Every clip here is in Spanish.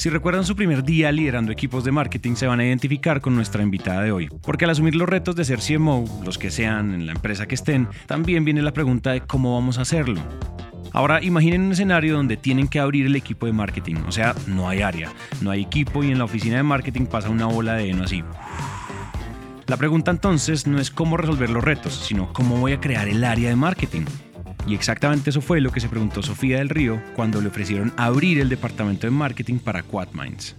Si recuerdan su primer día liderando equipos de marketing, se van a identificar con nuestra invitada de hoy. Porque al asumir los retos de ser CMO, los que sean en la empresa que estén, también viene la pregunta de cómo vamos a hacerlo. Ahora imaginen un escenario donde tienen que abrir el equipo de marketing, o sea, no hay área, no hay equipo y en la oficina de marketing pasa una bola de heno así. La pregunta entonces no es cómo resolver los retos, sino cómo voy a crear el área de marketing. Y exactamente eso fue lo que se preguntó Sofía del Río cuando le ofrecieron abrir el departamento de marketing para Quadminds.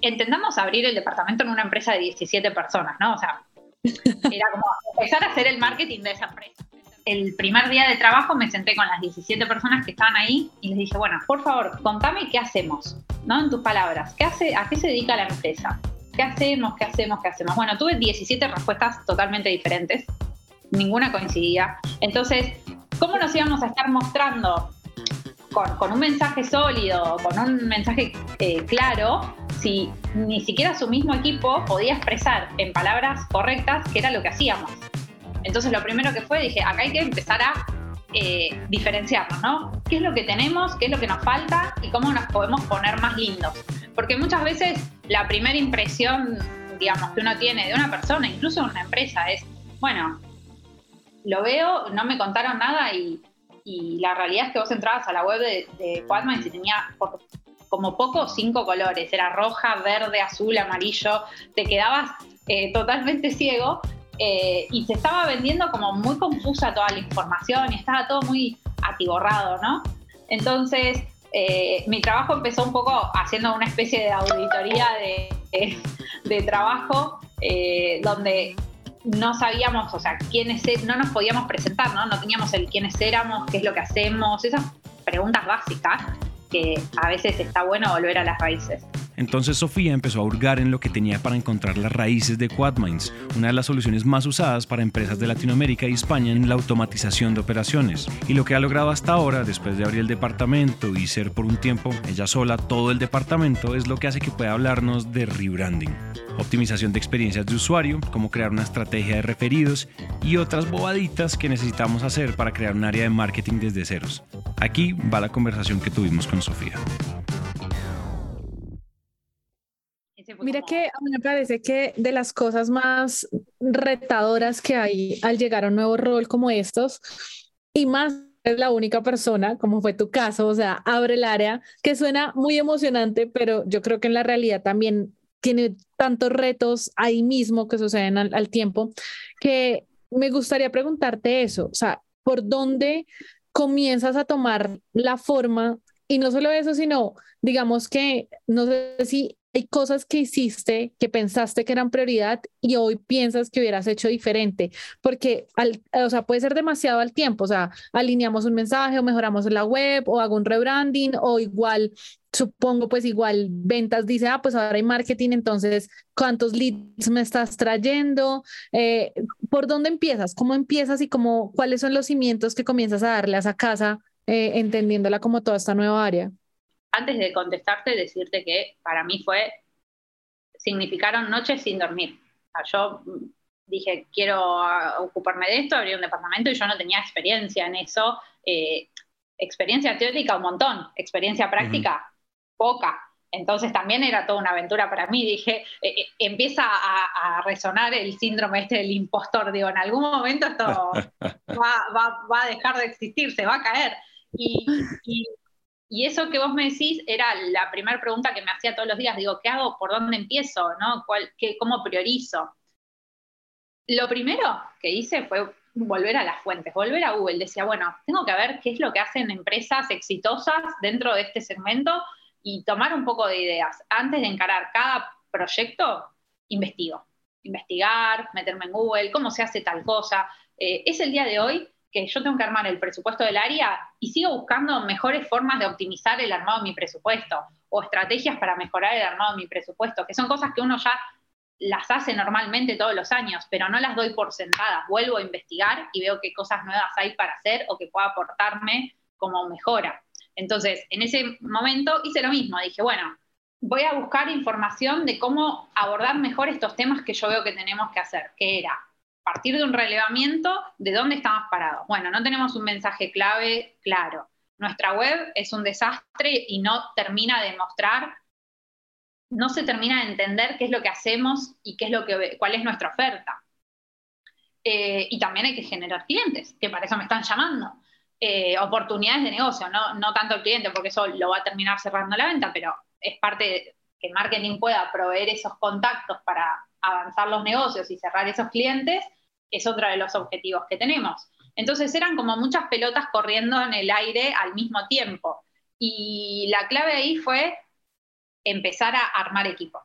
Entendamos abrir el departamento en una empresa de 17 personas, ¿no? O sea, era como empezar a hacer el marketing de esa empresa. El primer día de trabajo me senté con las 17 personas que estaban ahí y les dije, bueno, por favor, contame qué hacemos, ¿no? En tus palabras, ¿qué hace, ¿a qué se dedica la empresa? ¿Qué hacemos? ¿Qué hacemos? ¿Qué hacemos? Bueno, tuve 17 respuestas totalmente diferentes, ninguna coincidía. Entonces, ¿Cómo nos íbamos a estar mostrando con, un mensaje sólido, con un mensaje eh, claro, si ni siquiera su mismo equipo podía expresar en palabras correctas qué era lo que hacíamos? Entonces lo primero que fue, dije, acá hay que empezar a eh, diferenciarnos, ¿no? ¿Qué es lo que tenemos? ¿Qué es lo que nos falta? ¿Y cómo nos podemos poner más lindos? Porque muchas veces la primera impresión, digamos, que uno tiene de una persona, incluso de una empresa, es, bueno, lo veo, no me contaron nada y, la realidad es que vos entrabas a la web de, de y tenía como poco cinco colores, era roja, verde, azul, amarillo, te quedabas eh, totalmente ciego eh, y se estaba vendiendo como muy confusa toda la información y estaba todo muy atiborrado, ¿no? Entonces, eh, mi trabajo empezó un poco haciendo una especie de auditoría de, de trabajo, donde no sabíamos, o sea, quiénes, e-, no nos podíamos presentar, ¿no? No teníamos el quiénes éramos, qué es lo que hacemos, esas preguntas básicas que a veces está bueno volver a las raíces. Entonces Sofía empezó a hurgar en lo que tenía para encontrar las raíces de Quadminds, una de las soluciones más usadas para empresas de Latinoamérica y España en la automatización de operaciones. Y lo que ha logrado hasta ahora, después de abrir el departamento y ser por un tiempo ella sola todo el departamento, es lo que hace que pueda hablarnos de rebranding optimización de experiencias de usuario, cómo crear una estrategia de referidos y otras bobaditas que necesitamos hacer para crear un área de marketing desde ceros. Aquí va la conversación que tuvimos con Sofía. Mira que a mí me parece que de las cosas más retadoras que hay al llegar a un nuevo rol como estos, y más es la única persona, como fue tu caso, o sea, abre el área, que suena muy emocionante, pero yo creo que en la realidad también tiene tantos retos ahí mismo que suceden al, al tiempo, que me gustaría preguntarte eso, o sea, ¿por dónde comienzas a tomar la forma? Y no solo eso, sino digamos que no sé si hay cosas que hiciste que pensaste que eran prioridad y hoy piensas que hubieras hecho diferente, porque al, o sea, puede ser demasiado al tiempo, o sea, alineamos un mensaje o mejoramos la web o hago un rebranding o igual, supongo pues igual ventas dice, ah, pues ahora hay marketing, entonces, ¿cuántos leads me estás trayendo? Eh, ¿Por dónde empiezas? ¿Cómo empiezas y cómo, cuáles son los cimientos que comienzas a darle a esa casa, eh, entendiéndola como toda esta nueva área? Antes de contestarte, decirte que para mí fue, significaron noches sin dormir. yo dije, quiero ocuparme de esto, abrir un departamento y yo no tenía experiencia en eso. Eh, experiencia teórica un montón, experiencia práctica poca. Entonces también era toda una aventura para mí. Dije, eh, eh, empieza a, resonar el síndrome este del impostor. Digo, en algún momento esto va, a dejar de existir, se va a caer. y, y eso que vos me decís era la primera pregunta que me hacía todos los días. Digo, ¿qué hago? ¿Por dónde empiezo? ¿No? ¿Cuál, qué, ¿Cómo priorizo? Lo primero que hice fue volver a las fuentes, volver a Google. Decía, bueno, tengo que ver qué es lo que hacen empresas exitosas dentro de este segmento y tomar un poco de ideas. Antes de encarar cada proyecto, investigo. Investigar, meterme en Google, cómo se hace tal cosa. Eh, es el día de hoy que yo tengo que armar el presupuesto del área y sigo buscando mejores formas de optimizar el armado de mi presupuesto o estrategias para mejorar el armado de mi presupuesto, que son cosas que uno ya las hace normalmente todos los años, pero no las doy por sentadas. Vuelvo a investigar y veo qué cosas nuevas hay para hacer o que pueda aportarme como mejora. Entonces, en ese momento hice lo mismo. Dije, bueno, voy a buscar información de cómo abordar mejor estos temas que yo veo que tenemos que hacer, que era partir de un relevamiento de dónde estamos parados. Bueno, no tenemos un mensaje clave claro. Nuestra web es un desastre y no termina de mostrar no se termina de entender qué es lo que hacemos y qué es lo que, cuál es nuestra oferta. Eh, y también hay que generar clientes, que para eso me están llamando. Eh, oportunidades de negocio, no, no tanto el cliente, porque eso lo va a terminar cerrando la venta, pero es parte de que marketing pueda proveer esos contactos para avanzar los negocios y cerrar esos clientes, es otro de los objetivos que tenemos. Entonces eran como muchas pelotas corriendo en el aire al mismo tiempo. Y la clave ahí fue empezar a armar equipo.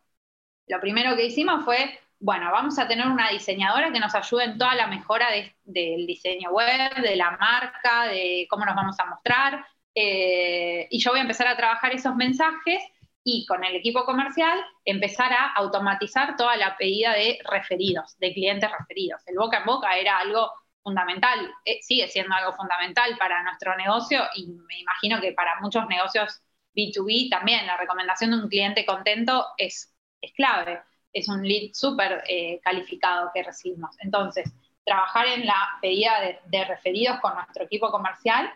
Lo primero que hicimos fue, bueno, vamos a tener una diseñadora que nos ayude en toda la mejora del diseño web, de la marca, de cómo nos vamos a mostrar. Eh, y yo voy a empezar a trabajar esos mensajes y con el equipo comercial empezar a automatizar toda la pedida de referidos, de clientes referidos. El boca en boca era algo fundamental, eh, sigue siendo algo fundamental para nuestro negocio y me imagino que para muchos negocios B2B también la recomendación de un cliente contento es, es clave, es un lead súper eh, calificado que recibimos. Entonces, trabajar en la pedida de, referidos con nuestro equipo comercial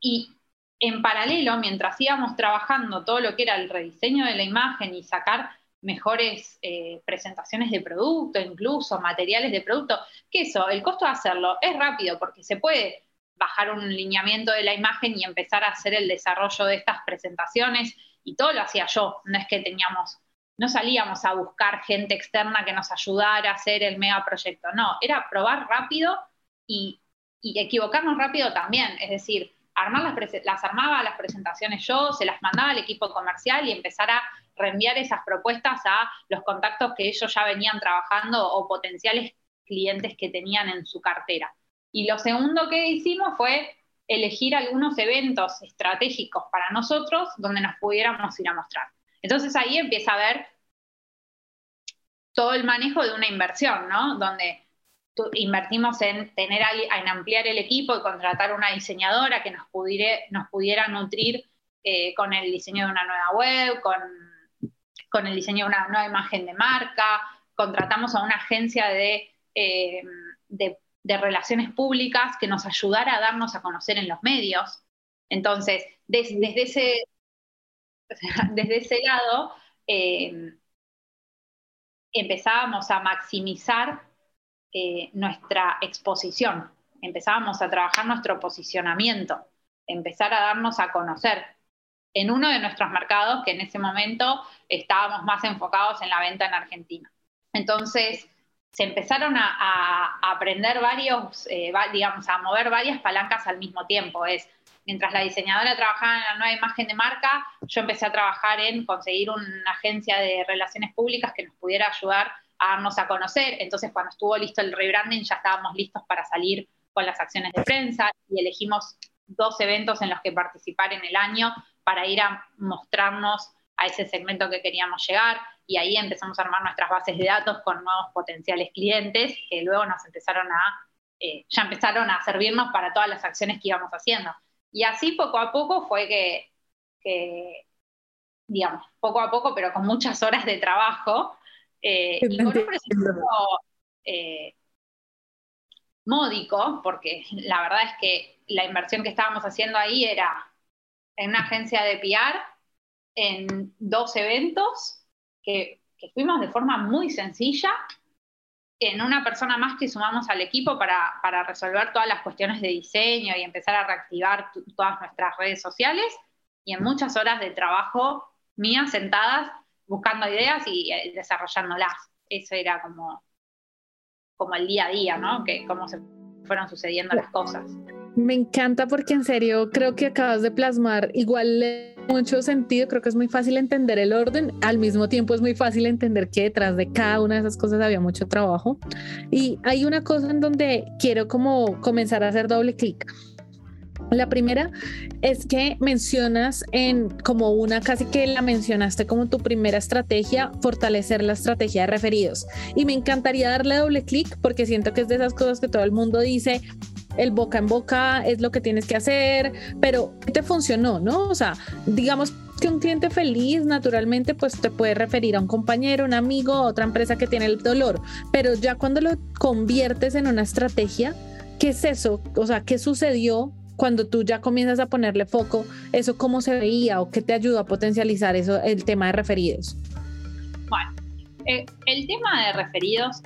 y en paralelo, mientras íbamos trabajando todo lo que era el rediseño de la imagen y sacar mejores eh, presentaciones de producto, incluso materiales de producto, que eso, el costo de hacerlo es rápido porque se puede bajar un lineamiento de la imagen y empezar a hacer el desarrollo de estas presentaciones y todo lo hacía yo, no es que teníamos, no salíamos a buscar gente externa que nos ayudara a hacer el megaproyecto, no, era probar rápido y, equivocarnos rápido también, es decir, armar las, las armaba las presentaciones yo, se las mandaba al equipo comercial y empezar a reenviar esas propuestas a los contactos que ellos ya venían trabajando o potenciales clientes que tenían en su cartera. Y lo segundo que hicimos fue elegir algunos eventos estratégicos para nosotros donde nos pudiéramos ir a mostrar. Entonces ahí empieza a ver todo el manejo de una inversión, ¿no? Donde invertimos en tener en ampliar el equipo y contratar una diseñadora que nos pudiera, nos pudiera nutrir eh, con el diseño de una nueva web, con, con, el diseño de una nueva imagen de marca. Contratamos a una agencia de, eh, de de relaciones públicas que nos ayudara a darnos a conocer en los medios. Entonces, desde, ese, desde ese lado, eh, empezábamos a maximizar eh, nuestra exposición, empezábamos a trabajar nuestro posicionamiento, empezar a darnos a conocer en uno de nuestros mercados que en ese momento estábamos más enfocados en la venta en Argentina. Entonces, se empezaron a, aprender varios, eh, digamos, a mover varias palancas al mismo tiempo. Es, mientras la diseñadora trabajaba en la nueva imagen de marca, yo empecé a trabajar en conseguir una agencia de relaciones públicas que nos pudiera ayudar a darnos a conocer. Entonces, cuando estuvo listo el rebranding, ya estábamos listos para salir con las acciones de prensa y elegimos dos eventos en los que participar en el año para ir a mostrarnos a ese segmento que queríamos llegar y ahí empezamos a armar nuestras bases de datos con nuevos potenciales clientes que luego nos empezaron a, eh, ya empezaron a servirnos para todas las acciones que íbamos haciendo. Y así poco a poco fue que, digamos, poco a poco, pero con muchas horas de trabajo, eh, y con un presupuesto eh, módico, porque la verdad es que la inversión que estábamos haciendo ahí era en una agencia de PR, en dos eventos que, fuimos de forma muy sencilla en una persona más que sumamos al equipo para, resolver todas las cuestiones de diseño y empezar a reactivar todas nuestras redes sociales y en muchas horas de trabajo mías sentadas buscando ideas y eh, desarrollándolas. Eso era como, como el día a día, ¿no? Que cómo se fueron sucediendo las cosas. Me encanta porque en serio creo que acabas de plasmar igual mucho sentido, creo que es muy fácil entender el orden, al mismo tiempo es muy fácil entender que detrás de cada una de esas cosas había mucho trabajo. Y hay una cosa en donde quiero como comenzar a hacer doble clic. La primera es que mencionas en como una, casi que la mencionaste como tu primera estrategia, fortalecer la estrategia de referidos. Y me encantaría darle doble clic porque siento que es de esas cosas que todo el mundo dice, el boca en boca es lo que tienes que hacer, pero te funcionó, ¿no? O sea, digamos que un cliente feliz naturalmente pues te puede referir a un compañero, un amigo, otra empresa que tiene el dolor, pero ya cuando lo conviertes en una estrategia, ¿qué es eso? O sea, ¿qué sucedió cuando tú ya comienzas a ponerle foco, eso cómo se veía o qué te ayudó a potencializar eso, el tema de referidos? Bueno, eh, el tema de referidos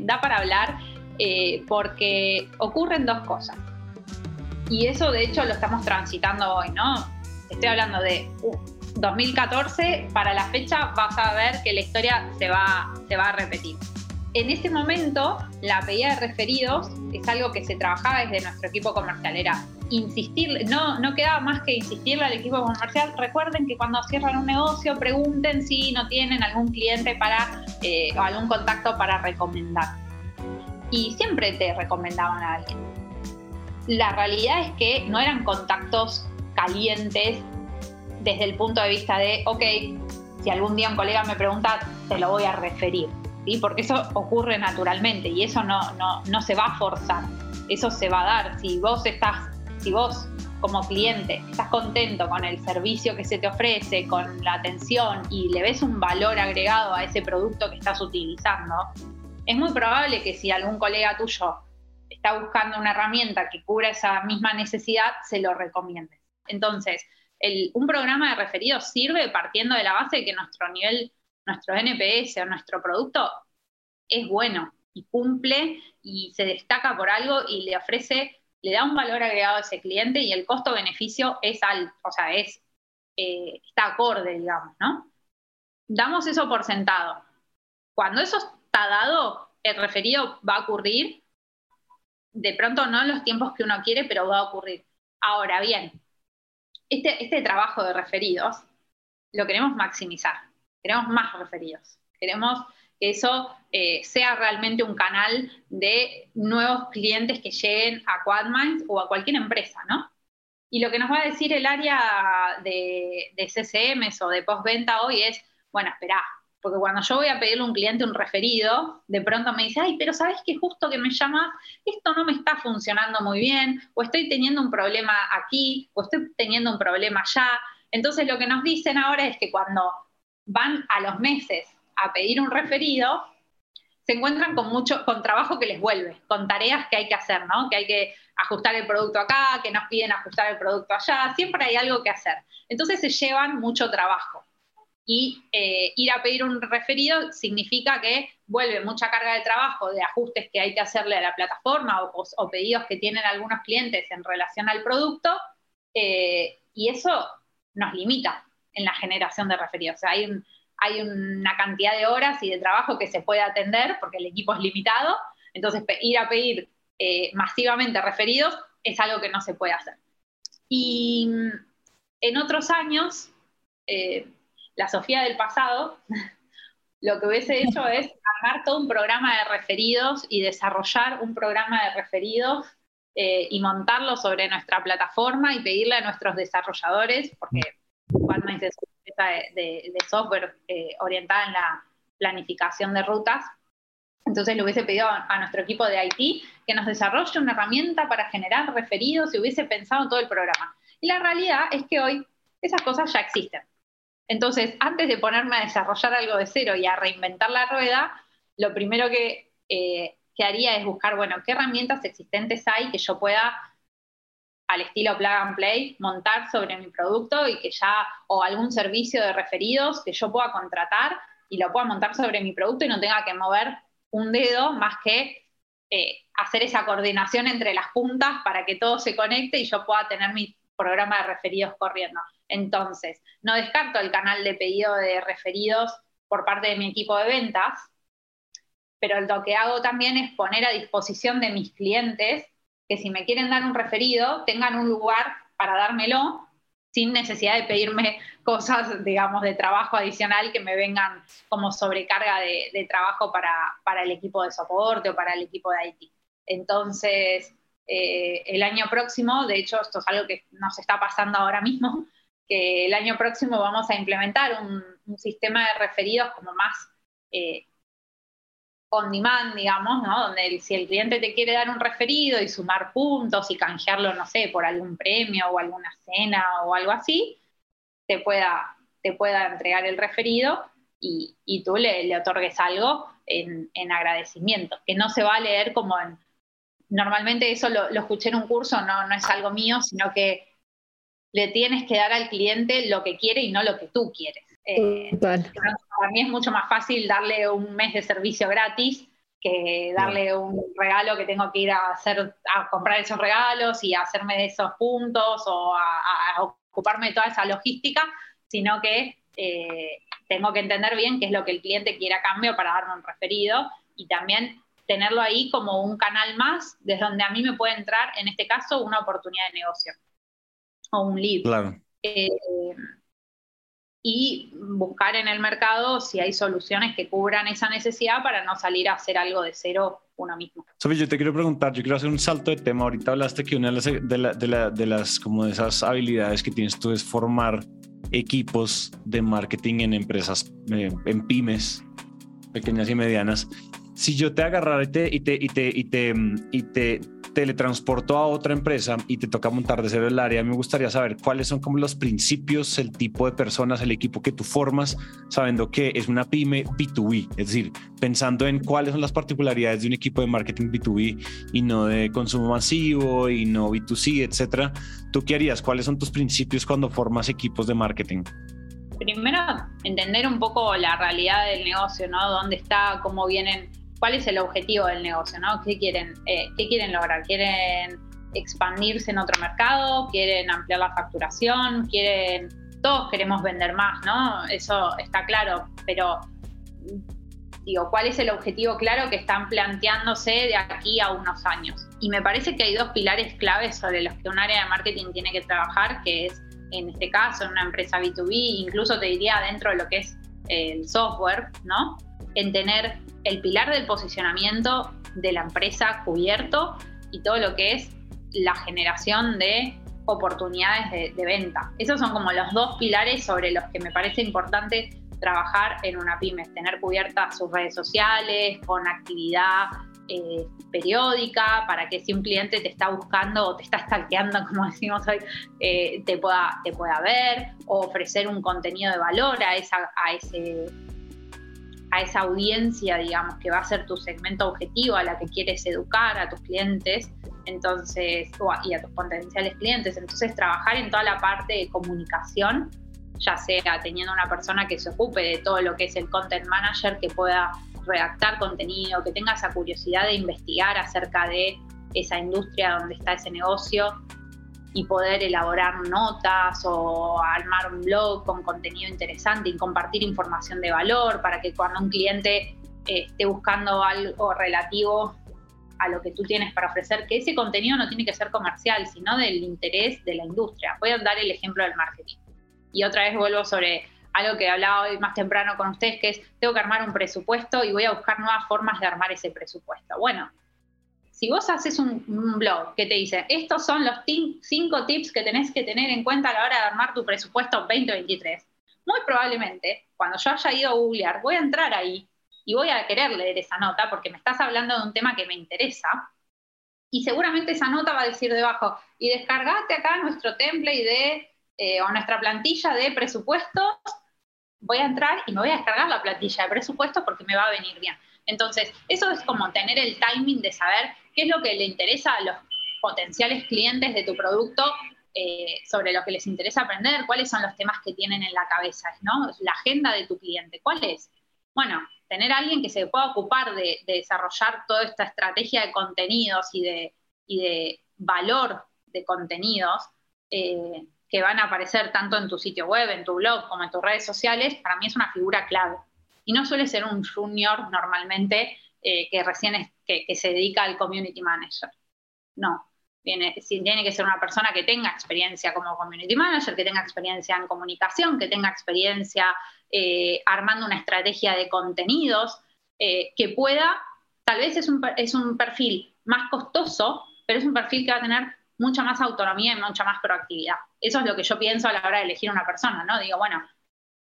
da para hablar eh, porque ocurren dos cosas. Y eso de hecho lo estamos transitando hoy, ¿no? Estoy hablando de 2014, uh, para la fecha vas a ver que la historia se va, se va a repetir. En ese momento, la pedida de referidos es algo que se trabajaba desde nuestro equipo comercial. Era insistir, no, no quedaba más que insistirle al equipo comercial. Recuerden que cuando cierran un negocio, pregunten si no tienen algún cliente para, eh, o algún contacto para recomendar. Y siempre te recomendaban a alguien. La realidad es que no eran contactos calientes desde el punto de vista de, ok, si algún día un colega me pregunta, te lo voy a referir, ¿sí? porque eso ocurre naturalmente y eso no, no, no se va a forzar, eso se va a dar. Si vos estás si vos como cliente estás contento con el servicio que se te ofrece, con la atención y le ves un valor agregado a ese producto que estás utilizando, es muy probable que si algún colega tuyo está buscando una herramienta que cubra esa misma necesidad, se lo recomiendes. Entonces, un programa de referidos sirve partiendo de la base de que nuestro nivel, nuestro NPS o nuestro producto es bueno y cumple y se destaca por algo y le ofrece le da un valor agregado a ese cliente y el costo-beneficio es alto, o sea, es, eh, está acorde, digamos, ¿no? Damos eso por sentado. Cuando eso está dado, el referido va a ocurrir, de pronto no en los tiempos que uno quiere, pero va a ocurrir. Ahora bien, este, este trabajo de referidos lo queremos maximizar, queremos más referidos, queremos que eso eh, sea realmente un canal de nuevos clientes que lleguen a Quadminds o a cualquier empresa, ¿no? Y lo que nos va a decir el área de, de o de postventa hoy es, bueno, espera, porque cuando yo voy a pedirle a un cliente un referido, de pronto me dice, ay, pero ¿sabes que justo que me llamas? Esto no me está funcionando muy bien, o estoy teniendo un problema aquí, o estoy teniendo un problema allá. Entonces lo que nos dicen ahora es que cuando van a los meses a pedir un referido, se encuentran con mucho, con trabajo que les vuelve, con tareas que hay que hacer, ¿no? Que hay que ajustar el producto acá, que nos piden ajustar el producto allá, siempre hay algo que hacer. Entonces se llevan mucho trabajo. Y eh, ir a pedir un referido significa que vuelve mucha carga de trabajo, de ajustes que hay que hacerle a la plataforma o, pedidos que tienen algunos clientes en relación al producto, eh, y eso nos limita en la generación de referidos. O sea, hay un, hay una cantidad de horas y de trabajo que se puede atender porque el equipo es limitado, entonces ir a pedir eh, masivamente referidos es algo que no se puede hacer. Y mm, en otros años, eh, la Sofía del pasado, lo que hubiese hecho es armar todo un programa de referidos y desarrollar un programa de referidos eh, y montarlo sobre nuestra plataforma y pedirle a nuestros desarrolladores, porque es de, software eh, orientada en la planificación de rutas. Entonces le hubiese pedido a, nuestro equipo de IT que nos desarrolle una herramienta para generar referidos y hubiese pensado todo el programa. Y la realidad es que hoy esas cosas ya existen. Entonces, antes de ponerme a desarrollar algo de cero y a reinventar la rueda, lo primero que, eh, que haría es buscar, bueno, qué herramientas existentes hay que yo pueda al estilo plug and play, montar sobre mi producto y que ya, o algún servicio de referidos que yo pueda contratar y lo pueda montar sobre mi producto y no tenga que mover un dedo más que eh, hacer esa coordinación entre las puntas para que todo se conecte y yo pueda tener mi programa de referidos corriendo. Entonces, no descarto el canal de pedido de referidos por parte de mi equipo de ventas, pero lo que hago también es poner a disposición de mis clientes que si me quieren dar un referido, tengan un lugar para dármelo sin necesidad de pedirme cosas, digamos, de trabajo adicional que me vengan como sobrecarga de, trabajo para, el equipo de soporte o para el equipo de IT. Entonces, eh, el año próximo, de hecho esto es algo que nos está pasando ahora mismo, que el año próximo vamos a implementar un, sistema de referidos como más eh, on demand, digamos, ¿no? Donde si el cliente te quiere dar un referido y sumar puntos y canjearlo, no sé, por algún premio o alguna cena o algo así, te pueda, te pueda entregar el referido y, tú le, otorgues algo en, agradecimiento, que no se va a leer como en... Normalmente eso lo, escuché en un curso, no, no es algo mío, sino que le tienes que dar al cliente lo que quiere y no lo que tú quieres. Eh, para mí es mucho más fácil darle un mes de servicio gratis que darle un regalo que tengo que ir a hacer, a comprar esos regalos y hacerme de esos puntos o a, ocuparme de toda esa logística, sino que eh, tengo que entender bien qué es lo que el cliente quiere a cambio para darme un referido y también tenerlo ahí como un canal más desde donde a mí me puede entrar, en este caso, una oportunidad de negocio o un lead. Claro. Eh, y buscar en el mercado si hay soluciones que cubran esa necesidad para no salir a hacer algo de cero uno mismo. Sofía, yo te quiero preguntar, yo quiero hacer un salto de tema. Ahorita hablaste que una de las, de, de las, como de esas habilidades que tienes tú es formar equipos de marketing en empresas, eh, en pymes, pequeñas y medianas. Si yo te agarrara y te, y te, y te, y te, y te teletransporto a otra empresa y te toca montar de cero el área, me gustaría saber cuáles son como los principios, el tipo de personas, el equipo que tú formas, sabiendo que es una pyme B2B, es decir, pensando en cuáles son las particularidades de un equipo de marketing B2B y no de consumo masivo y no B2C, etcétera. ¿Tú qué harías? ¿Cuáles son tus principios cuando formas equipos de marketing? Primero, entender un poco la realidad del negocio, ¿no? ¿Dónde está? ¿Cómo vienen? Cuál es el objetivo del negocio, ¿no? ¿Qué quieren, eh, ¿qué quieren lograr? ¿Quieren expandirse en otro mercado? ¿Quieren ampliar la facturación? ¿Quieren... Todos queremos vender más, ¿no? Eso está claro, pero digo, ¿cuál es el objetivo claro que están planteándose de aquí a unos años? Y me parece que hay dos pilares claves sobre los que un área de marketing tiene que trabajar, que es, en este caso, en una empresa B2B, incluso te diría dentro de lo que es el software, ¿no? En tener el pilar del posicionamiento de la empresa cubierto y todo lo que es la generación de oportunidades de, venta. Esos son como los dos pilares sobre los que me parece importante trabajar en una pyme, tener cubiertas sus redes sociales con actividad eh, periódica para que si un cliente te está buscando o te está stalkeando, como decimos hoy, eh, te, pueda, te pueda ver o ofrecer un contenido de valor a, esa, a ese a esa audiencia, digamos, que va a ser tu segmento objetivo, a la que quieres educar a tus clientes, entonces, y a tus potenciales clientes. Entonces, trabajar en toda la parte de comunicación, ya sea teniendo una persona que se ocupe de todo lo que es el content manager, que pueda redactar contenido, que tenga esa curiosidad de investigar acerca de esa industria donde está ese negocio, y poder elaborar notas o armar un blog con contenido interesante y compartir información de valor para que cuando un cliente eh, esté buscando algo relativo a lo que tú tienes para ofrecer, que ese contenido no tiene que ser comercial, sino del interés de la industria. Voy a dar el ejemplo del marketing. Y otra vez vuelvo sobre algo que hablaba hoy más temprano con ustedes, que es, tengo que armar un presupuesto y voy a buscar nuevas formas de armar ese presupuesto. Bueno, si vos haces un, blog que te dice, estos son los cinco tips que tenés que tener en cuenta a la hora de armar tu presupuesto 2023, muy probablemente cuando yo haya ido a googlear, voy a entrar ahí y voy a querer leer esa nota porque me estás hablando de un tema que me interesa. Y seguramente esa nota va a decir debajo, y descargate acá nuestro template eh, o nuestra plantilla de presupuestos, voy a entrar y me voy a descargar la plantilla de presupuestos porque me va a venir bien. Entonces, eso es como tener el timing de saber qué es lo que le interesa a los potenciales clientes de tu producto, eh, sobre lo que les interesa aprender, cuáles son los temas que tienen en la cabeza, ¿no? La agenda de tu cliente, ¿cuál es? Bueno, tener a alguien que se pueda ocupar de, desarrollar toda esta estrategia de contenidos y de, valor de contenidos eh, que van a aparecer tanto en tu sitio web, en tu blog, como en tus redes sociales, para mí es una figura clave y no suele ser un junior normalmente eh, que recién que, se dedica al community manager. No, tiene, tiene que ser una persona que tenga experiencia como community manager, que tenga experiencia en comunicación, que tenga experiencia eh, armando una estrategia de contenidos, eh, que pueda, tal vez es un, es un perfil más costoso, pero es un perfil que va a tener mucha más autonomía y mucha más proactividad. Eso es lo que yo pienso a la hora de elegir una persona, ¿no? Digo, bueno,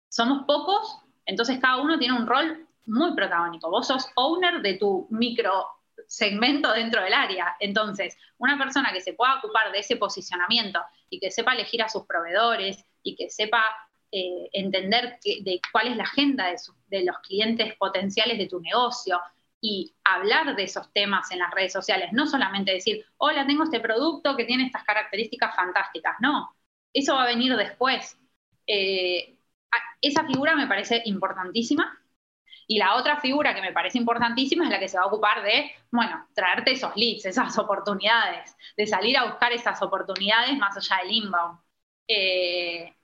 somos pocos, entonces cada uno tiene un rol muy protagónico. Vos sos owner de tu micro segmento dentro del área. Entonces, una persona que se pueda ocupar de ese posicionamiento y que sepa elegir a sus proveedores y que sepa eh, entender de cuál es la agenda de, los clientes potenciales de tu negocio y hablar de esos temas en las redes sociales, no solamente decir, hola, tengo este producto que tiene estas características fantásticas, no, eso va a venir después. Eh, esa figura me parece importantísima. Y la otra figura que me parece importantísima es la que se va a ocupar de, bueno, traerte esos leads, esas oportunidades, de salir a buscar esas oportunidades más allá del inbound. Eh,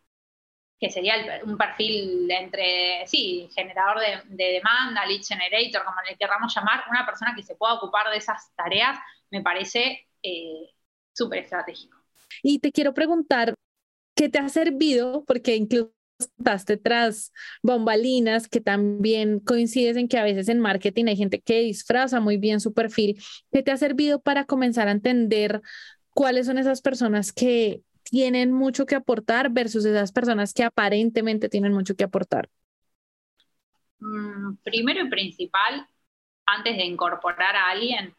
que sería un perfil entre, sí, generador de, demanda, lead generator, como le queramos llamar, una persona que se pueda ocupar de esas tareas, me parece eh, súper estratégico. Y te quiero preguntar, ¿qué te ha servido? Porque incluso contaste tras bombalinas que también coincides en que a veces en marketing hay gente que disfraza muy bien su perfil. ¿Qué te ha servido para comenzar a entender cuáles son esas personas que tienen mucho que aportar versus esas personas que aparentemente tienen mucho que aportar? Mm, primero y principal, antes de incorporar a alguien,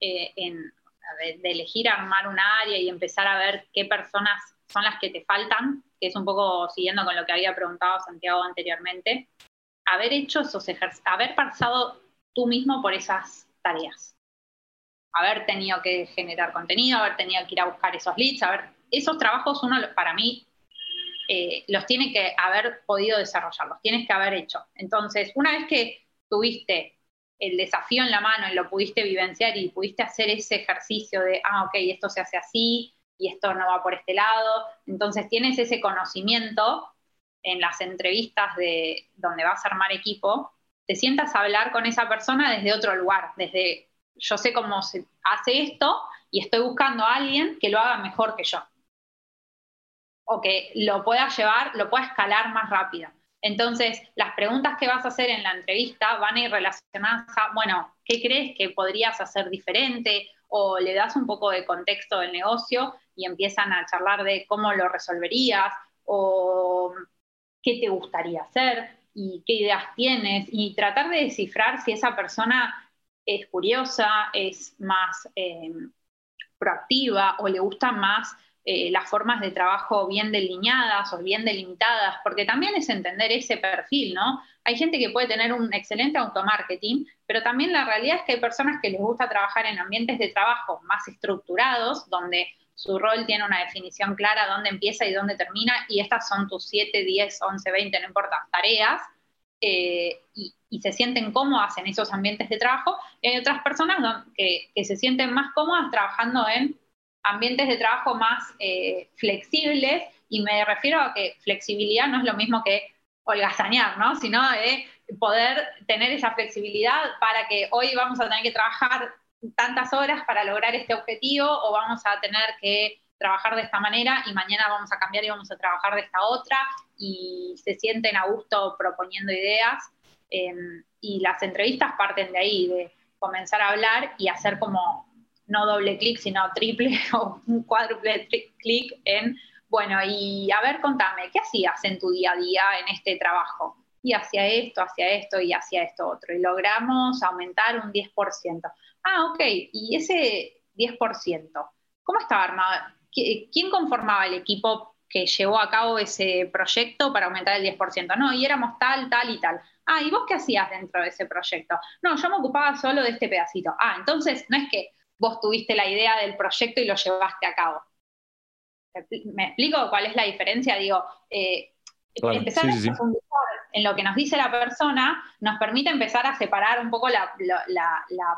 eh, de, elegir armar un área y empezar a ver qué personas son las que te faltan, que es un poco siguiendo con lo que había preguntado Santiago anteriormente, haber hecho esos ejercicios, haber pasado tú mismo por esas tareas, haber tenido que generar contenido, haber tenido que ir a buscar esos leads, haber esos trabajos uno para mí eh, los tiene que haber podido desarrollar, los tienes que haber hecho. Entonces, una vez que tuviste el desafío en la mano y lo pudiste vivenciar y pudiste hacer ese ejercicio de, ah, ok, esto se hace así y esto no va por este lado, entonces tienes ese conocimiento en las entrevistas de donde vas a armar equipo, te sientas a hablar con esa persona desde otro lugar, desde yo sé cómo se hace esto y estoy buscando a alguien que lo haga mejor que yo o que lo pueda llevar, lo pueda escalar más rápido. Entonces, las preguntas que vas a hacer en la entrevista van a ir relacionadas a, bueno, ¿qué crees que podrías hacer diferente? O le das un poco de contexto del negocio y empiezan a charlar de cómo lo resolverías o qué te gustaría hacer y qué ideas tienes y tratar de descifrar si esa persona es curiosa, es más eh, proactiva o le gusta más eh, las formas de trabajo bien delineadas o bien delimitadas, porque también es entender ese perfil, ¿no? Hay gente que puede tener un excelente automarketing, pero también la realidad es que hay personas que les gusta trabajar en ambientes de trabajo más estructurados, donde su rol tiene una definición clara, dónde empieza y dónde termina, y estas son tus 7, 10, 11, 20, no importa, tareas, eh, y, se sienten cómodas en esos ambientes de trabajo. Y hay otras personas que, se sienten más cómodas trabajando en ambientes de trabajo más eh, flexibles, y me refiero a que flexibilidad no es lo mismo que holgazanear, ¿no? Sino de poder tener esa flexibilidad para que hoy vamos a tener que trabajar tantas horas para lograr este objetivo o vamos a tener que trabajar de esta manera y mañana vamos a cambiar y vamos a trabajar de esta otra y se sienten a gusto proponiendo ideas. Em, y las entrevistas parten de ahí, de comenzar a hablar y hacer como no doble clic, sino triple o un cuádruple clic en, bueno, y a ver, contame, ¿qué hacías en tu día a día en este trabajo? Y hacia esto, hacia esto y hacia esto otro. Y logramos aumentar un 10%. Ah, ok, y ese 10%, ¿cómo estaba armado? ¿Quién conformaba el equipo que llevó a cabo ese proyecto para aumentar el 10%? No, y éramos tal, tal y tal. Ah, ¿y vos qué hacías dentro de ese proyecto? No, yo me ocupaba solo de este pedacito. Ah, entonces no es que vos tuviste la idea del proyecto y lo llevaste a cabo. ¿Me explico cuál es la diferencia? Digo, eh, empezar a profundizar en lo que nos dice la persona nos permite empezar a separar un poco la,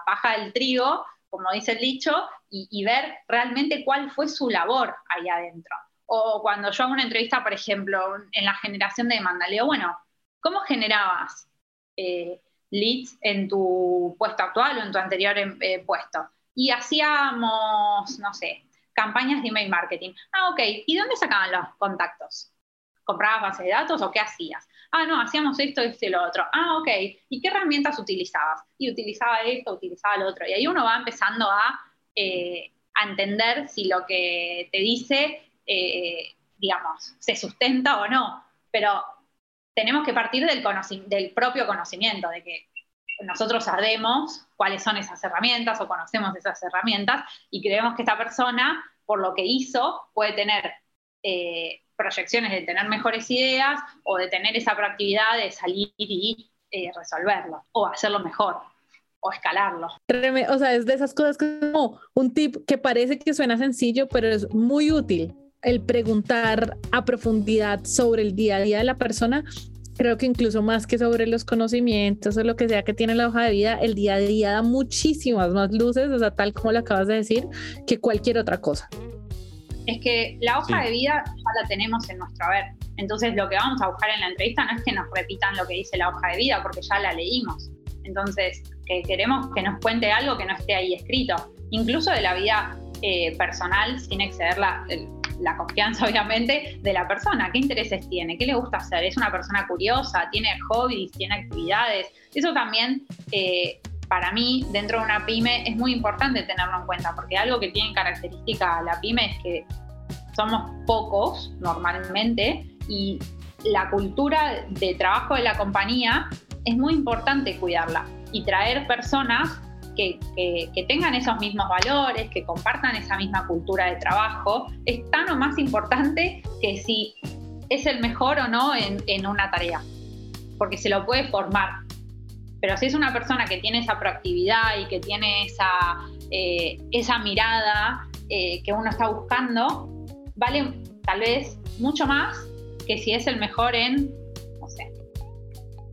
paja del trigo, como dice el dicho, y, ver realmente cuál fue su labor ahí adentro. O cuando yo hago una entrevista, por ejemplo, en la generación de demanda, le digo, bueno, ¿cómo generabas eh, leads en tu puesto actual o en tu anterior eh, puesto? y hacíamos, no sé, campañas de email marketing. Ah, ok, ¿y dónde sacaban los contactos? ¿Comprabas base de datos o qué hacías? Ah, no, hacíamos esto, esto y lo otro. Ah, ok, ¿y qué herramientas utilizabas? Y utilizaba esto, utilizaba lo otro. Y ahí uno va empezando a eh, entender si lo que te dice, eh, digamos, se sustenta o no. Pero tenemos que partir del propio conocimiento, de que nosotros sabemos cuáles son esas herramientas o conocemos esas herramientas y creemos que esta persona, por lo que hizo, puede tener eh, proyecciones de tener mejores ideas o de tener esa proactividad de salir y eh, resolverlo o hacerlo mejor o escalarlo. O sea, es de esas cosas como un tip que parece que suena sencillo, pero es muy útil. El preguntar a profundidad sobre el día a día de la persona creo que incluso más que sobre los conocimientos o lo que sea que tiene la hoja de vida, el día a día da muchísimas más luces, o sea, tal como lo acabas de decir, que cualquier otra cosa. Es que la hoja de vida ya la tenemos en nuestro haber. Entonces, lo que vamos a buscar en la entrevista no es que nos repitan lo que dice la hoja de vida, porque ya la leímos. Entonces, que queremos que nos cuente algo que no esté ahí escrito, incluso de la vida eh, personal, sin exceder la, confianza, obviamente, de la persona. ¿Qué intereses tiene? ¿Qué le gusta hacer? ¿Es una persona curiosa? ¿Tiene hobbies? ¿Tiene actividades? Eso también, eh, para mí, dentro de una pyme, es muy importante tenerlo en cuenta, porque algo que tiene característica la pyme es que somos pocos normalmente y la cultura de trabajo de la compañía es muy importante cuidarla y traer personas que, tengan esos mismos valores, que compartan esa misma cultura de trabajo, es tan o más importante que si es el mejor o no en, una tarea, porque se lo puede formar. Pero si es una persona que tiene esa proactividad y que tiene esa, eh, esa mirada eh, que uno está buscando, vale tal vez mucho más que si es el mejor en, no sé,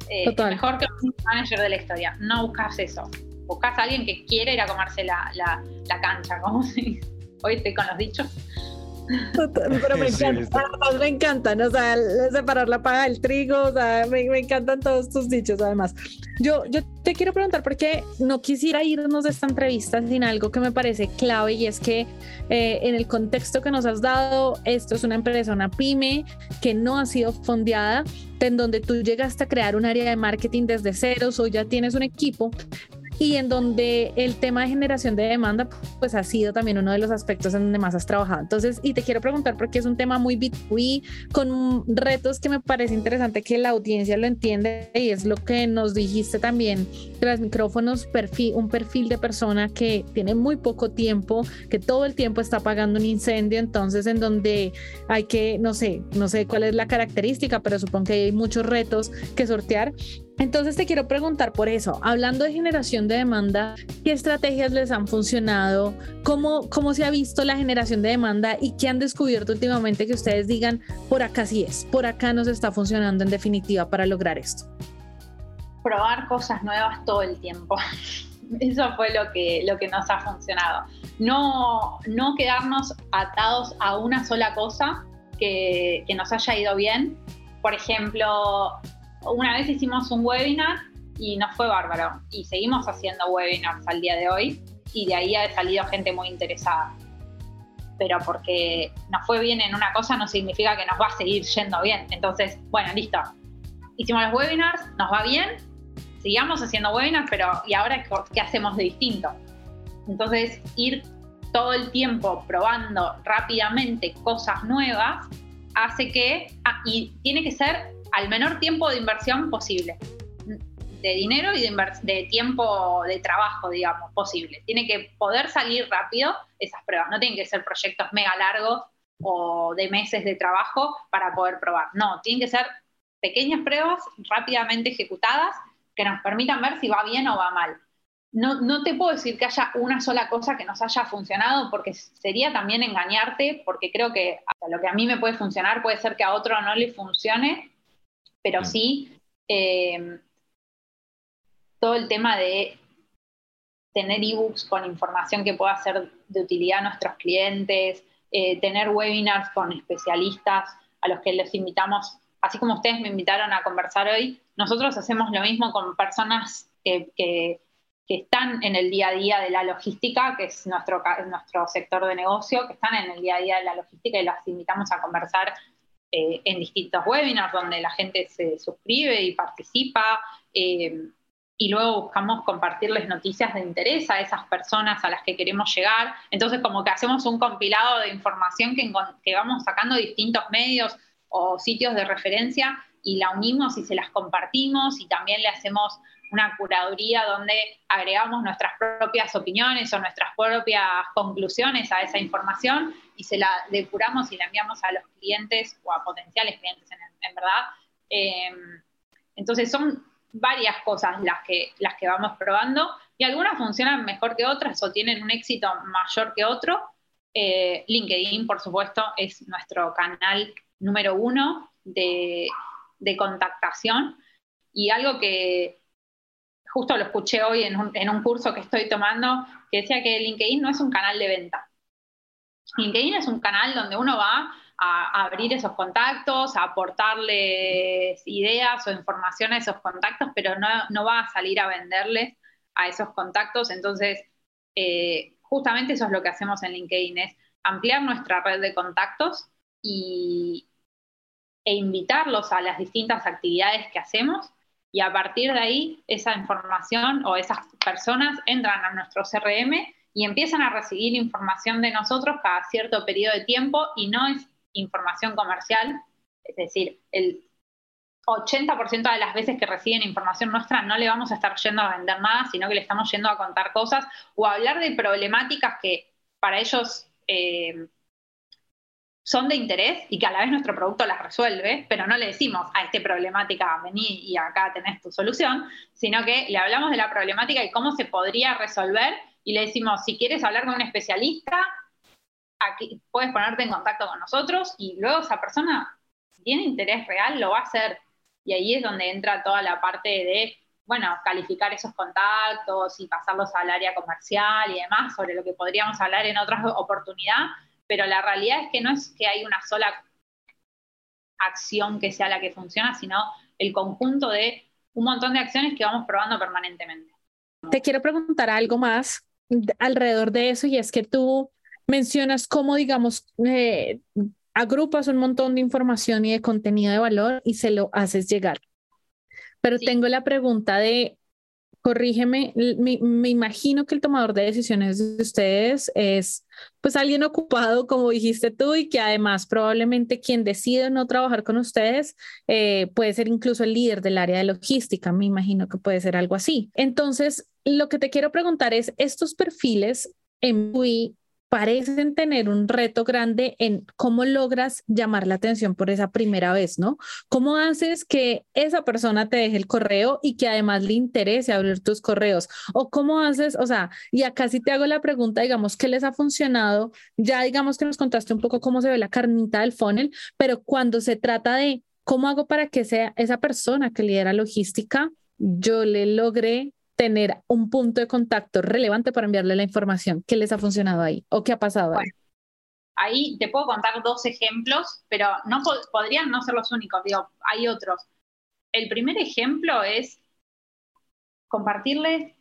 eh, el mejor que un manager de la historia. No buscas eso buscas a alguien que quiere ir a comerse la, la, cancha, como si hoy estoy con los dichos. Pero me encanta, me encantan, o sea, separar la paga del trigo, o sea, me, me, encantan todos tus dichos además. Yo, yo te quiero preguntar porque no quisiera irnos de esta entrevista sin algo que me parece clave y es que eh, en el contexto que nos has dado, esto es una empresa, una pyme que no ha sido fondeada, en donde tú llegaste a crear un área de marketing desde cero o ya tienes un equipo, y en donde el tema de generación de demanda pues ha sido también uno de los aspectos en donde más has trabajado. Entonces, y te quiero preguntar porque es un tema muy B2B con retos que me parece interesante que la audiencia lo entiende y es lo que nos dijiste también tras micrófonos, perfil, un perfil de persona que tiene muy poco tiempo, que todo el tiempo está apagando un incendio, entonces en donde hay que, no sé, no sé cuál es la característica, pero supongo que hay muchos retos que sortear entonces te quiero preguntar por eso, hablando de generación de demanda, ¿qué estrategias les han funcionado? ¿Cómo, cómo se ha visto la generación de demanda y qué han descubierto últimamente que ustedes digan, por acá sí es, por acá nos está funcionando en definitiva para lograr esto? Probar cosas nuevas todo el tiempo. Eso fue lo que, lo que nos ha funcionado. No, no quedarnos atados a una sola cosa que, que nos haya ido bien. Por ejemplo, una vez hicimos un webinar y nos fue bárbaro. Y seguimos haciendo webinars al día de hoy y de ahí ha salido gente muy interesada. Pero porque nos fue bien en una cosa no significa que nos va a seguir yendo bien. Entonces, bueno, listo. Hicimos los webinars, nos va bien, sigamos haciendo webinars, pero ¿y ahora qué hacemos de distinto? Entonces, ir todo el tiempo probando rápidamente cosas nuevas hace que, ah, y tiene que ser al menor tiempo de inversión posible, de dinero y de, tiempo de trabajo, digamos, posible. Tiene que poder salir rápido esas pruebas, no tienen que ser proyectos mega largos o de meses de trabajo para poder probar. No, tienen que ser pequeñas pruebas rápidamente ejecutadas que nos permitan ver si va bien o va mal. No, no, te puedo decir que haya una sola cosa que nos haya funcionado, porque sería también engañarte, porque creo que lo que a mí me puede funcionar puede ser que a otro no le funcione, pero sí eh, todo el tema de tener ebooks con información que pueda ser de utilidad a nuestros clientes, eh, tener webinars con especialistas a los que les invitamos, así como ustedes me invitaron a conversar hoy, nosotros hacemos lo mismo con personas que, están en el día a día de la logística, que es nuestro, nuestro sector de negocio, que están en el día a día de la logística y las invitamos a conversar eh, en distintos webinars donde la gente se suscribe y participa. Eh, y luego buscamos compartirles noticias de interés a esas personas a las que queremos llegar. Entonces, como que hacemos un compilado de información que, que vamos sacando distintos medios o sitios de referencia y la unimos y se las compartimos y también le hacemos una curaduría donde agregamos nuestras propias opiniones o nuestras propias conclusiones a esa información y se la depuramos y la enviamos a los clientes o a potenciales clientes en, verdad. Em, entonces son varias cosas las que, las que vamos probando y algunas funcionan mejor que otras o tienen un éxito mayor que otro. Eh, LinkedIn, por supuesto, es nuestro canal número uno de, de contactación y algo que justo lo escuché hoy en un, curso que estoy tomando, que decía que LinkedIn no es un canal de venta. LinkedIn es un canal donde uno va a, abrir esos contactos, a aportarles ideas o información a esos contactos, pero no, no va a salir a venderles a esos contactos. Entonces, eh, justamente eso es lo que hacemos en LinkedIn, es ampliar nuestra red de contactos y, e invitarlos a las distintas actividades que hacemos y a partir de ahí esa información o esas personas entran a nuestro CRM y empiezan a recibir información de nosotros cada cierto periodo de tiempo y no es información comercial, es decir, el 80% de las veces que reciben información nuestra no le vamos a estar yendo a vender nada, sino que le estamos yendo a contar cosas o a hablar de problemáticas que para ellos eh, son de interés y que a la vez nuestro producto las resuelve, pero no le decimos a esta problemática vení y acá tenés tu solución, sino que le hablamos de la problemática y cómo se podría resolver y le decimos, si quieres hablar con un especialista, aquí puedes ponerte en contacto con nosotros y luego esa persona, si tiene interés real, lo va a hacer. Y ahí es donde entra toda la parte de, bueno, calificar esos contactos y pasarlos al área comercial y demás, sobre lo que podríamos hablar en otra oportunidad, pero la realidad es que no es que hay una sola acción que sea la que funciona, sino el conjunto de un montón de acciones que vamos probando permanentemente. Te quiero preguntar algo más alrededor de eso y es que tú mencionas cómo, digamos, eh, agrupas un montón de información y de contenido de valor y se lo haces llegar. Pero tengo la pregunta de, corrígeme, me, imagino que el tomador de decisiones de ustedes es pues alguien ocupado, como dijiste tú, y que además probablemente quien decide no trabajar con ustedes eh, puede ser incluso el líder del área de logística, me imagino que puede ser algo así. Entonces, lo que te quiero preguntar es, estos perfiles en UI parecen tener un reto grande en cómo logras llamar la atención por esa primera vez, ¿no? ¿Cómo haces que esa persona te deje el correo y que además le interese abrir tus correos? ¿O cómo haces, o sea, y acá sí te hago la pregunta, digamos, ¿qué les ha funcionado? Ya digamos que nos contaste un poco cómo se ve la carnita del funnel, pero cuando se trata de cómo hago para que sea esa persona que lidera logística, yo le logre tener un punto de contacto relevante para enviarle la información. ¿Qué les ha funcionado ahí o qué ha pasado ahí? Ahí te puedo contar dos ejemplos, pero no podrían no ser los únicos, digo, hay otros. El primer ejemplo es compartirles,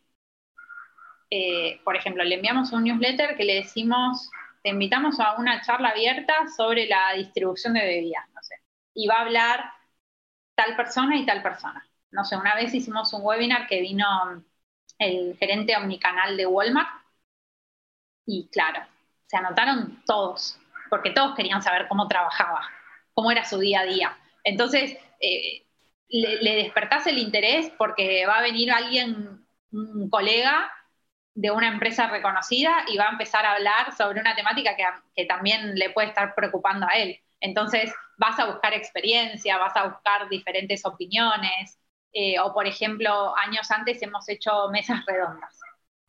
eh, por ejemplo, le enviamos un newsletter que le decimos, te invitamos a una charla abierta sobre la distribución de bebidas, y va a hablar tal persona y tal persona. No sé, una vez hicimos un webinar que vino el gerente omnicanal de Walmart. Y claro, se anotaron todos, porque todos querían saber cómo trabajaba, cómo era su día a día. Entonces, eh, le, despertás el interés porque va a venir alguien, un colega de una empresa reconocida y va a empezar a hablar sobre una temática que, que también le puede estar preocupando a él. Entonces, vas a buscar experiencia, vas a buscar diferentes opiniones, eh, o por ejemplo, años antes hemos hecho mesas redondas,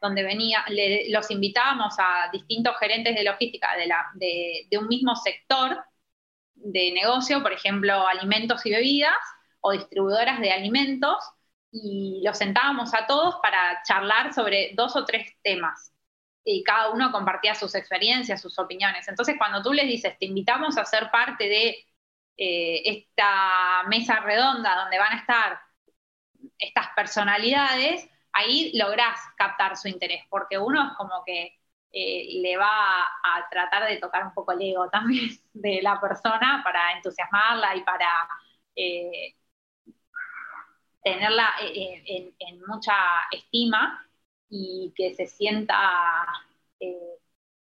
donde venía, los invitábamos a distintos gerentes de logística de, un mismo sector de negocio, por ejemplo, alimentos y bebidas, o distribuidoras de alimentos, y los sentábamos a todos para charlar sobre dos o tres temas. Y cada uno compartía sus experiencias, sus opiniones. Entonces, cuando tú les dices, te invitamos a ser parte de eh, esta mesa redonda donde van a estar estas personalidades, ahí lográs captar su interés, porque uno es como que eh, le va a, tratar de tocar un poco el ego también de la persona para entusiasmarla y para, eh, tenerla eh, en, mucha estima y que se sienta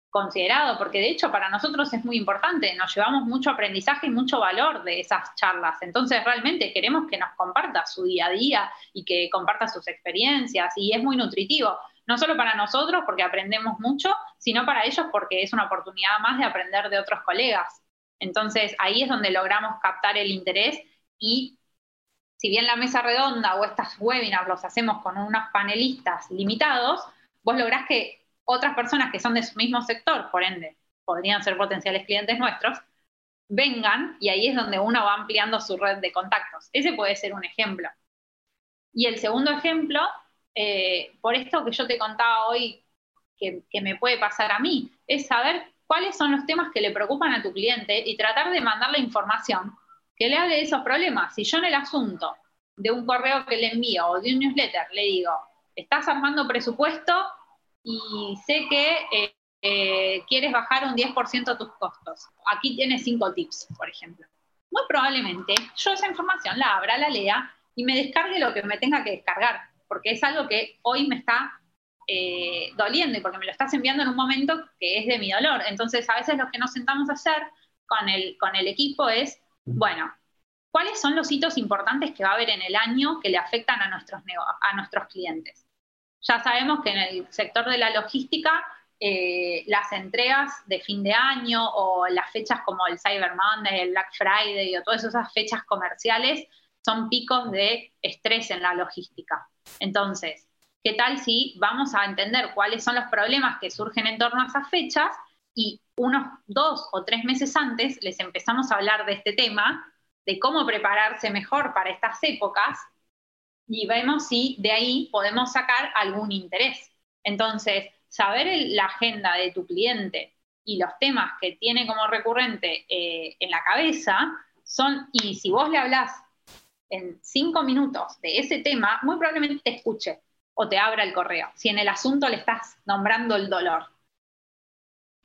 considerado, porque de hecho para nosotros es muy importante, nos llevamos mucho aprendizaje y mucho valor de esas charlas, entonces realmente queremos que nos comparta su día a día y que comparta sus experiencias y es muy nutritivo, no solo para nosotros porque aprendemos mucho, sino para ellos porque es una oportunidad más de aprender de otros colegas. Entonces ahí es donde logramos captar el interés y si bien la mesa redonda o estas webinars los hacemos con unos panelistas limitados, vos lográs que otras personas que son de su mismo sector, por ende, podrían ser potenciales clientes nuestros, vengan y ahí es donde uno va ampliando su red de contactos. Ese puede ser un ejemplo. Y el segundo ejemplo, eh, por esto que yo te contaba hoy, que, que me puede pasar a mí, es saber cuáles son los temas que le preocupan a tu cliente y tratar de mandarle información que le hable de esos problemas. Si yo en el asunto de un correo que le envío o de un newsletter le digo, estás armando presupuesto y sé que eh, eh, quieres bajar un 10% tus costos. Aquí tienes cinco tips, por ejemplo. Muy probablemente yo esa información la abra, la lea y me descargue lo que me tenga que descargar, porque es algo que hoy me está eh, doliendo y porque me lo estás enviando en un momento que es de mi dolor. Entonces, a veces lo que nos sentamos a hacer con el, con el equipo es bueno, ¿cuáles son los hitos importantes que va a haber en el año que le afectan a nuestros, a nuestros clientes? Ya sabemos que en el sector de la logística, eh, las entregas de fin de año o las fechas como el Cyber Monday, el Black Friday o todas esas fechas comerciales son picos de estrés en la logística. Entonces, ¿qué tal si vamos a entender cuáles son los problemas que surgen en torno a esas fechas y unos dos o tres meses antes les empezamos a hablar de este tema, de cómo prepararse mejor para estas épocas y vemos si de ahí podemos sacar algún interés. Entonces, saber la agenda de tu cliente y los temas que tiene como recurrente eh, en la cabeza son, y si vos le hablas en cinco minutos de ese tema, muy probablemente te escuche o te abra el correo, si en el asunto le estás nombrando el dolor.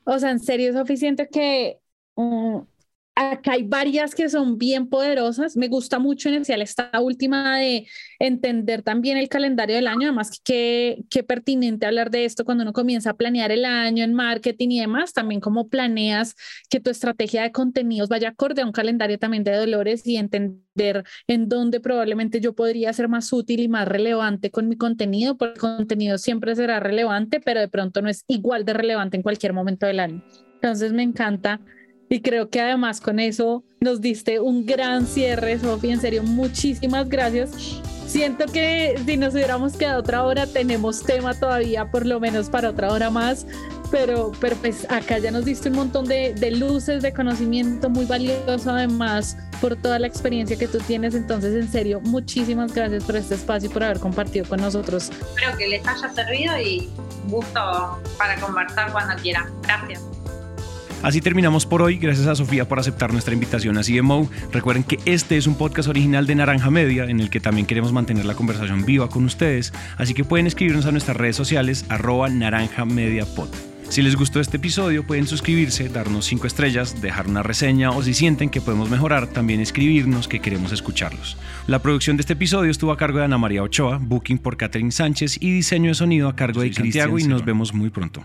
O sea, en serio, es suficiente que acá hay varias que son bien poderosas. Me gusta mucho en especial esta última de entender también el calendario del año. Además, qué, qué pertinente hablar de esto cuando uno comienza a planear el año en marketing y demás. También cómo planeas que tu estrategia de contenidos vaya acorde a un calendario también de dolores y entender en dónde probablemente yo podría ser más útil y más relevante con mi contenido, porque el contenido siempre será relevante, pero de pronto no es igual de relevante en cualquier momento del año. Entonces me encanta y creo que además con eso nos diste un gran cierre, Sofía. En serio, muchísimas gracias. Siento que si nos hubiéramos quedado otra hora, tenemos tema todavía, por lo menos para otra hora más. Pero, pero pues acá ya nos diste un montón de, de luces, de conocimiento muy valioso, además, por toda la experiencia que tú tienes. Entonces, en serio, muchísimas gracias por este espacio y por haber compartido con nosotros. Espero que les haya servido y gusto para conversar cuando quieran. Gracias. Así terminamos por hoy. Gracias a Sofía por aceptar nuestra invitación a CMO. Recuerden que este es un podcast original de Naranja Media en el que también queremos mantener la conversación viva con ustedes. Así que pueden escribirnos a nuestras redes sociales arroba naranja media pod. Si les gustó este episodio, pueden suscribirse, darnos 5 estrellas, dejar una reseña o si sienten que podemos mejorar, también escribirnos que queremos escucharlos. La producción de este episodio estuvo a cargo de Ana María Ochoa, booking por Catherine Sánchez y diseño de sonido a cargo de Cristian y nos vemos muy pronto.